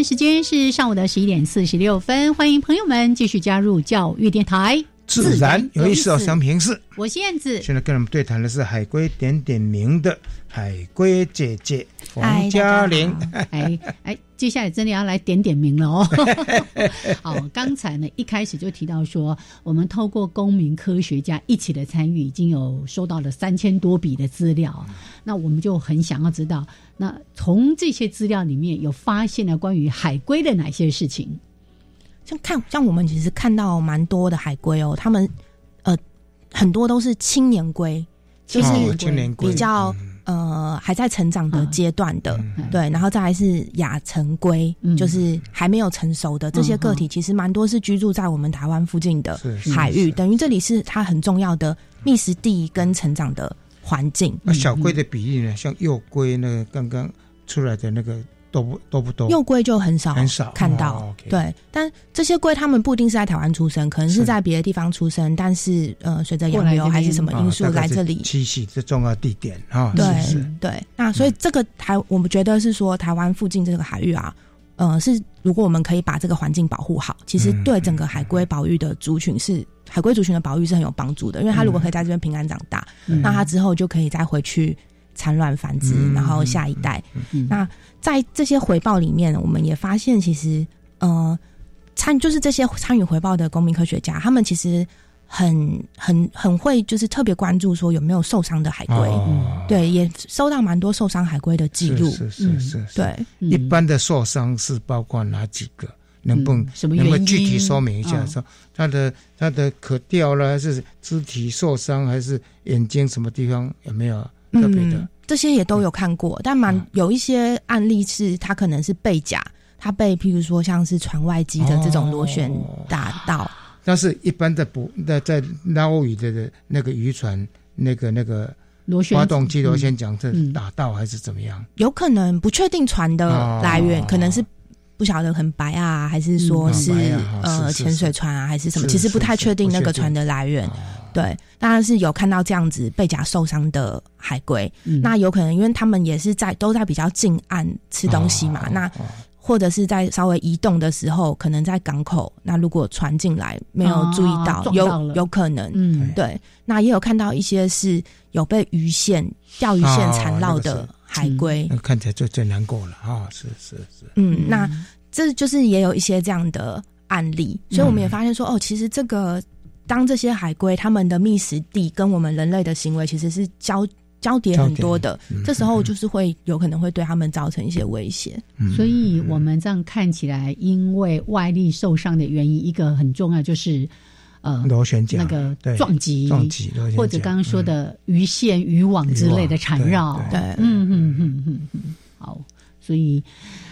时间是上午的十一点四十六分，欢迎朋友们继续加入教育电台。自然有意思哦，祥平是，我是燕子。现在跟我们对谈的是海龟点点名的海龟姐姐冯嘉玲。哎哎，接下来真的要来点点名了哦。(laughs) 好，刚才呢一开始就提到说，我们透过公民科学家一起的参与，已经有收到了三千多笔的资料。那我们就很想要知道，那从这些资料里面有发现了关于海龟的哪些事情？像看像我们其实看到蛮多的海龟哦，他们呃很多都是青年龟，就是比较呃还在成长的阶段的，对，然后再来是亚成龟，就是还没有成熟的这些个体，其实蛮多是居住在我们台湾附近的海域，等于这里是它很重要的觅食地跟成长的环境。那小龟的比例呢？像幼龟那个刚刚出来的那个。都不都不多，幼龟就很少很少。看到，对。但这些龟它们不一定是在台湾出生，可能是在别的地方出生，但是呃，随着洋流还是什么因素来这里。栖息，这重要地点啊。对对，那所以这个台我们觉得是说台湾附近这个海域啊，呃，是如果我们可以把这个环境保护好，其实对整个海龟保育的族群是海龟族群的保育是很有帮助的，因为它如果可以在这边平安长大，那它之后就可以再回去。产卵繁殖，然后下一代。那在这些回报里面，我们也发现，其实呃，参就是这些参与回报的公民科学家，他们其实很很很会，就是特别关注说有没有受伤的海龟。对，也收到蛮多受伤海龟的记录。是是是。对，一般的受伤是包括哪几个？能不能能不能具体说明一下？说它的它的可掉了，还是肢体受伤，还是眼睛什么地方有没有？特别的，这些也都有看过，但蛮有一些案例是，它可能是被甲，它被譬如说像是船外机的这种螺旋打到。但是一般的捕在在捞鱼的那个渔船，那个那个螺旋发动机螺旋桨是打到还是怎么样？有可能不确定船的来源，可能是不晓得很白啊，还是说是呃潜水船啊，还是什么？其实不太确定那个船的来源。对，当然是有看到这样子背甲受伤的海龟，那有可能因为他们也是在都在比较近岸吃东西嘛，那或者是在稍微移动的时候，可能在港口，那如果船进来没有注意到，有有可能，嗯，对，那也有看到一些是有被鱼线钓鱼线缠绕的海龟，那看起来就最难过了啊！是是是，嗯，那这就是也有一些这样的案例，所以我们也发现说，哦，其实这个当这些海龟它们的觅食地跟我们人类的行为其实是交。交叠很多的，这时候就是会有可能会对它们造成一些威胁。所以我们这样看起来，因为外力受伤的原因，一个很重要就是呃螺旋桨那个撞击，撞击或者刚刚说的鱼线、渔网之类的缠绕。对，嗯嗯嗯嗯嗯。好，所以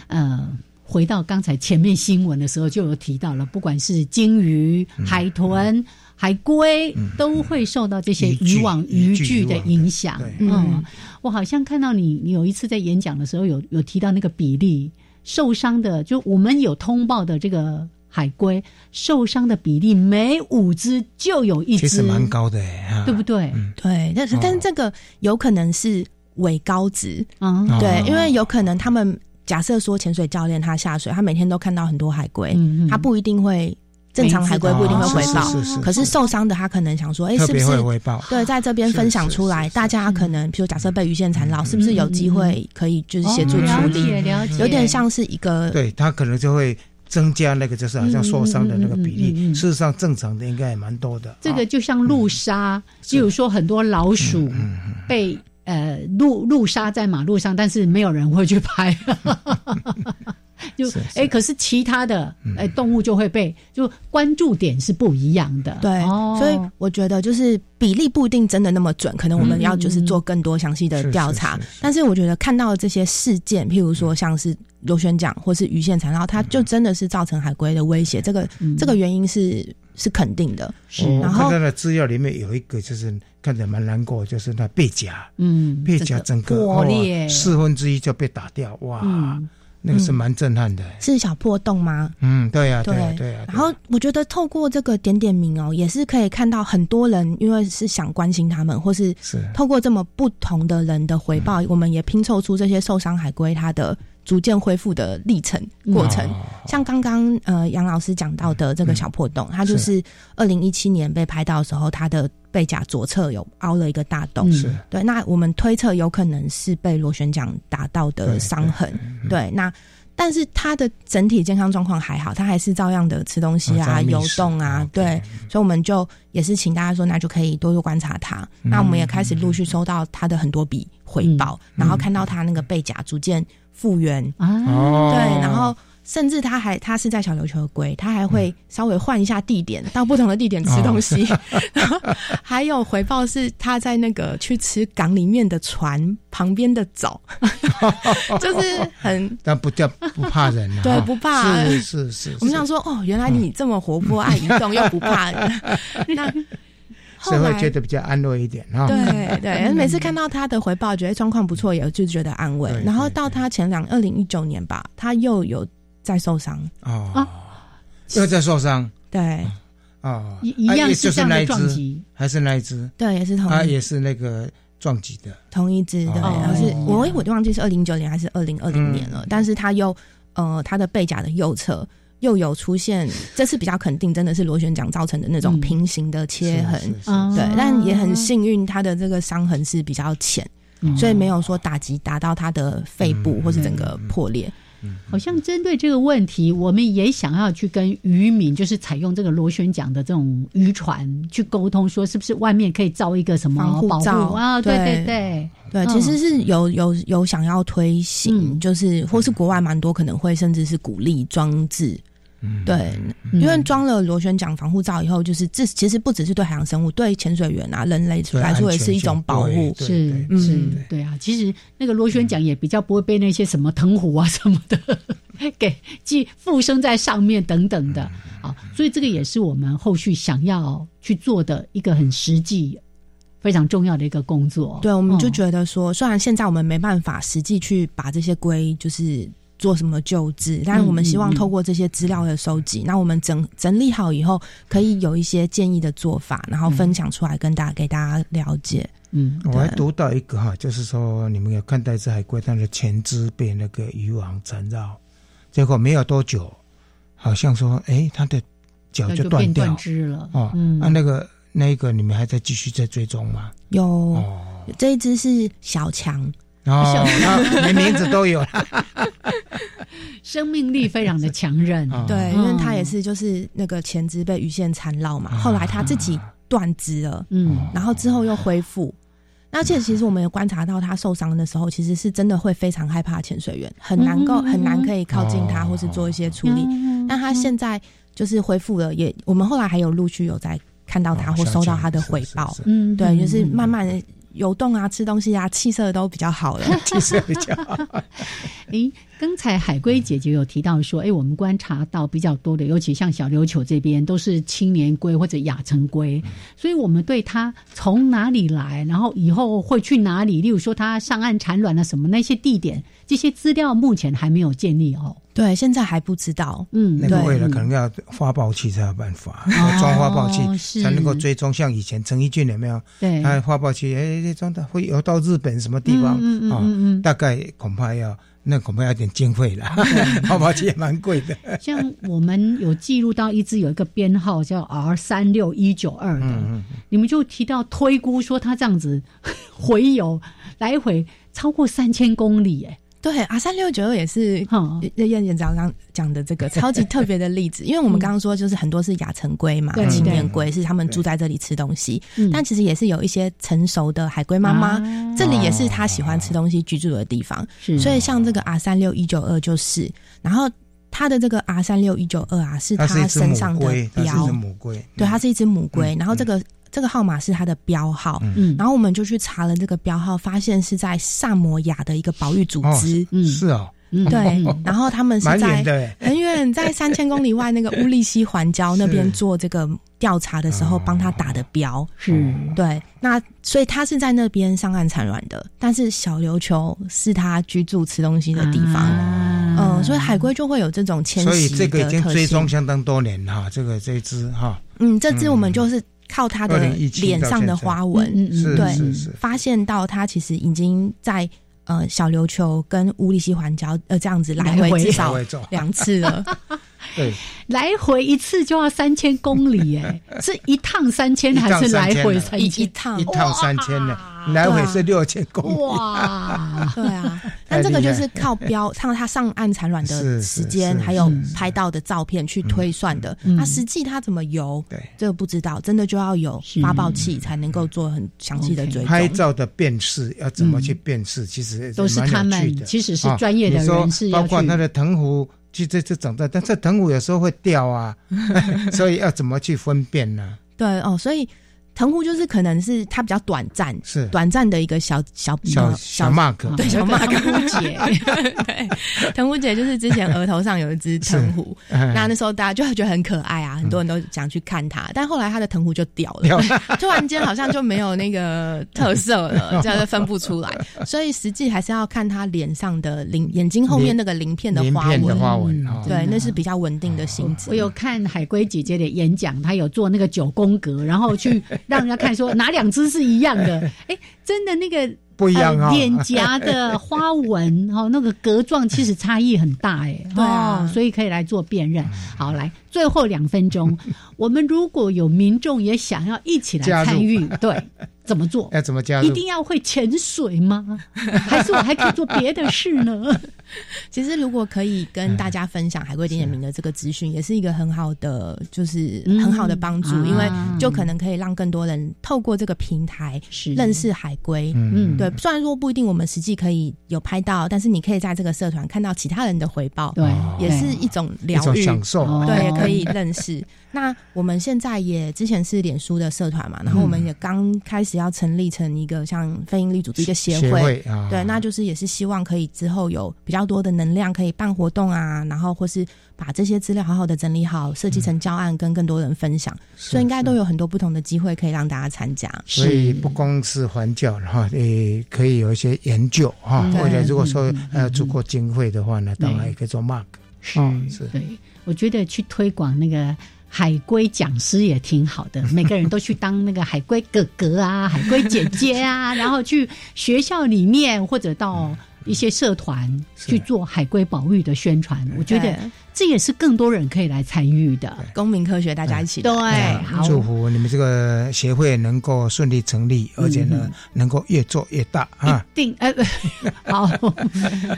呃，回到刚才前面新闻的时候，就有提到了，不管是鲸鱼、海豚。海龟都会受到这些渔网渔具的影响。嗯，我好像看到你，你有一次在演讲的时候有有提到那个比例受伤的，就我们有通报的这个海龟受伤的比例，每五只就有一只，其实蛮高的，对不对？对，但是但是这个有可能是伪高值。嗯，对，因为有可能他们假设说潜水教练他下水，他每天都看到很多海龟，他不一定会。正常海龟不一定会回报，可是受伤的他可能想说，哎，是不是回报对在这边分享出来？大家可能，比如假设被鱼线缠绕，是不是有机会可以就是协助处理？有点像是一个，对他可能就会增加那个就是好像受伤的那个比例。事实上，正常的应该也蛮多的。这个就像路杀，就如说很多老鼠被呃路路杀在马路上，但是没有人会去拍。(laughs) 就哎，可是其他的哎动物就会被就关注点是不一样的，对，所以我觉得就是比例不一定真的那么准，可能我们要就是做更多详细的调查。但是我觉得看到这些事件，譬如说像是螺旋桨或是鱼线缠绕，它就真的是造成海龟的威胁。这个这个原因是是肯定的。是然后看到的资料里面有一个就是看着蛮难过，就是那背甲，嗯，背甲整个破裂四分之一就被打掉，哇。那个是蛮震撼的，是小破洞吗？嗯，对呀，对呀，对呀。然后我觉得透过这个点点名哦，也是可以看到很多人，因为是想关心他们，或是是透过这么不同的人的回报，我们也拼凑出这些受伤海龟它的。逐渐恢复的历程过程，像刚刚呃杨老师讲到的这个小破洞，它就是二零一七年被拍到的时候，它的背甲左侧有凹了一个大洞。是。对，那我们推测有可能是被螺旋桨打到的伤痕。对，那。但是它的整体健康状况还好，它还是照样的吃东西啊、游动啊，对，所以我们就也是请大家说，那就可以多多观察它。那我们也开始陆续收到它的很多笔回报，然后看到它那个背甲逐渐复原。啊，对，然后。甚至他还他是在小琉球龟，他还会稍微换一下地点，到不同的地点吃东西。(laughs) 还有回报是他在那个去吃港里面的船旁边的藻，(laughs) 就是很 (laughs) 但不叫不怕人，对，不怕。是是是。我们想说哦，原来你这么活泼爱移动又不怕。人，那所以会觉得比较安慰一点哈。对 (laughs) 对，每次看到他的回报，觉得状况不错，也就觉得安慰。然后到他前两二零一九年吧，他又有。再受伤。哦。啊，又在受伤，对。哦，一一样是这样的撞击，还是那一只？对，也是同，它也是那个撞击的。同一只，对，然后是我我忘记是二零一九年还是二零二零年了，但是他又呃，他的背甲的右侧又有出现，这次比较肯定，真的是螺旋桨造成的那种平行的切痕，对，但也很幸运，它的这个伤痕是比较浅，所以没有说打击打到他的肺部或是整个破裂。好像针对这个问题，我们也想要去跟渔民，就是采用这个螺旋桨的这种渔船去沟通，说是不是外面可以造一个什么保护罩啊？对对对对，其实是有有有想要推行，就是或是国外蛮多可能会甚至是鼓励装置。对，因为装了螺旋桨防护罩以后，就是这其实不只是对海洋生物，对潜水员啊、人类来说也是一种保护。是是，对啊，其实那个螺旋桨也比较不会被那些什么藤壶啊什么的 (laughs) 给寄附生在上面等等的啊，所以这个也是我们后续想要去做的一个很实际、非常重要的一个工作。对，我们就觉得说，虽然现在我们没办法实际去把这些龟就是。做什么救治？但是我们希望透过这些资料的收集，那我们整整理好以后，可以有一些建议的做法，然后分享出来跟大家给大家了解。嗯，我还读到一个哈，就是说你们有看到一只海龟，它的前肢被那个渔网缠绕，结果没有多久，好像说，哎，它的脚就断掉了。哦，啊，那个那一个，你们还在继续在追踪吗？有，这一只是小强。哦，连名字都有了，(laughs) 生命力非常的强韧。对，因为他也是就是那个前肢被鱼线缠绕嘛，后来他自己断肢了，嗯，然后之后又恢复。而且其实我们有观察到他受伤的时候，其实是真的会非常害怕潜水员，很难够很难可以靠近他或是做一些处理。但他现在就是恢复了，也我们后来还有陆续有在看到他或收到他的回报，嗯，对，就是慢慢的。游动啊，吃东西啊，气色都比较好了，(laughs) 气色比较好。诶，刚才海龟姐姐有提到说，哎，我们观察到比较多的，尤其像小琉球这边都是青年龟或者亚成龟，所以我们对它从哪里来，然后以后会去哪里，例如说它上岸产卵了什么那些地点，这些资料目前还没有建立哦。对，现在还不知道。嗯，那个为了可能要发报器才有办法，装发报器才能够追踪。像以前陈奕俊有没有？对，他发报器，哎，装的会游到日本什么地方啊？大概恐怕要那恐怕要点经费了，(laughs) 发报器也蛮贵的。像我们有记录到一只有一个编号叫 R 三六一九二的，你们就提到推估说它这样子 (laughs) 回游来回超过三千公里，哎。对啊，三六九二也是燕燕长刚讲的这个超级特别的例子，因为我们刚刚说就是很多是亚成龟嘛，青年龟是他们住在这里吃东西，但其实也是有一些成熟的海龟妈妈，这里也是他喜欢吃东西居住的地方，所以像这个 R 三六一九二就是，然后它的这个 R 三六一九二啊是它身上的标，母龟，对，它是一只母龟，然后这个。这个号码是他的标号，嗯，然后我们就去查了这个标号，发现是在萨摩亚的一个保育组织，嗯，是哦，对，然后他们是在很远，在三千公里外那个乌利西环礁那边做这个调查的时候，帮他打的标，是，对，那所以他是在那边上岸产卵的，但是小琉球是他居住吃东西的地方，嗯，所以海龟就会有这种迁徙，所以这个已经追踪相当多年哈，这个这只哈，嗯，这只我们就是。靠他的脸上的花纹，对，发现到他其实已经在呃小琉球跟乌里西环礁呃这样子来回至少两次了。(laughs) 对，来回一次就要三千公里，哎，(laughs) 是一趟三千还是来回三一一趟一趟三千呢？来回是六千公里。哇，对啊，(laughs) 但这个就是靠标，看他上岸产卵的时间，还有拍到的照片去推算的。那实际他怎么游？对，这个不知道，真的就要有发报器才能够做很详细的追踪。拍照的辨识要怎么去辨识？其实都是他们，其实是专业的人士，包括他的藤壶。去这这整的，但这藤壶有时候会掉啊，(laughs) 所以要怎么去分辨呢？对哦，所以。藤壶就是可能是它比较短暂，是。短暂的一个小小小小 mark，对小 mark 姐，对 (laughs) 藤壶姐 (laughs) 就是之前额头上有一只藤壶，那那时候大家就会觉得很可爱啊，很多人都想去看它，但后来它的藤壶就掉了，(laughs) 突然间好像就没有那个特色了，这样分不出来，所以实际还是要看它脸上的鳞，眼睛后面那个鳞片的花纹，花纹，对，那是比较稳定的形子。我有看海龟姐姐的演讲，她有做那个九宫格，然后去。让人家看说哪两只是一样的？(laughs) 哎，真的那个不一样啊！脸颊的花纹哦，那个格状其实差异很大哎。对啊，所以可以来做辨认。好，来最后两分钟，(laughs) 我们如果有民众也想要一起来参与，对，怎么做？要怎么加入？一定要会潜水吗？(laughs) 还是我还可以做别的事呢？(laughs) 其实，如果可以跟大家分享海龟点点名的这个资讯，也是一个很好的，就是很好的帮助，因为就可能可以让更多人透过这个平台认识海龟。嗯，对。虽然说不一定我们实际可以有拍到，但是你可以在这个社团看到其他人的回报，对，也是一种疗愈享受。对，也可以认识。那我们现在也之前是脸书的社团嘛，然后我们也刚开始要成立成一个像非营利组织一个协会，对，那就是也是希望可以之后有比较多的能量可以办活动啊，然后或是把这些资料好好的整理好，设计成教案跟更多人分享，所以应该都有很多不同的机会可以让大家参加。所以不光是环教然后，也可以有一些研究哈，或者如果说呃足够经费的话呢，当然也可以做 mark。是是，对。我觉得去推广那个。海龟讲师也挺好的，(laughs) 每个人都去当那个海龟哥哥啊，(laughs) 海龟姐姐啊，(laughs) 然后去学校里面或者到一些社团去做海龟保育的宣传，我觉得这也是更多人可以来参与的。公民科学，大家一起对，好。祝福你们这个协会能够顺利成立，而且呢能够越做越大啊！定呃好，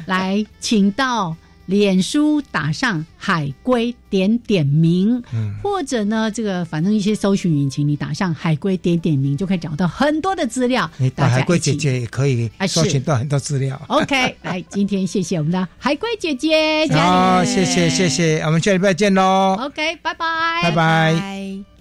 来请到。脸书打上海龟点点名，或者呢，这个反正一些搜寻引擎，你打上海龟点点名，就可以找到很多的资料。你打海龟姐姐也可以搜寻到很多资料。OK，(laughs) 来，今天谢谢我们的海龟姐姐，好，谢谢谢谢，我们下礼拜见喽。OK，拜拜，拜拜。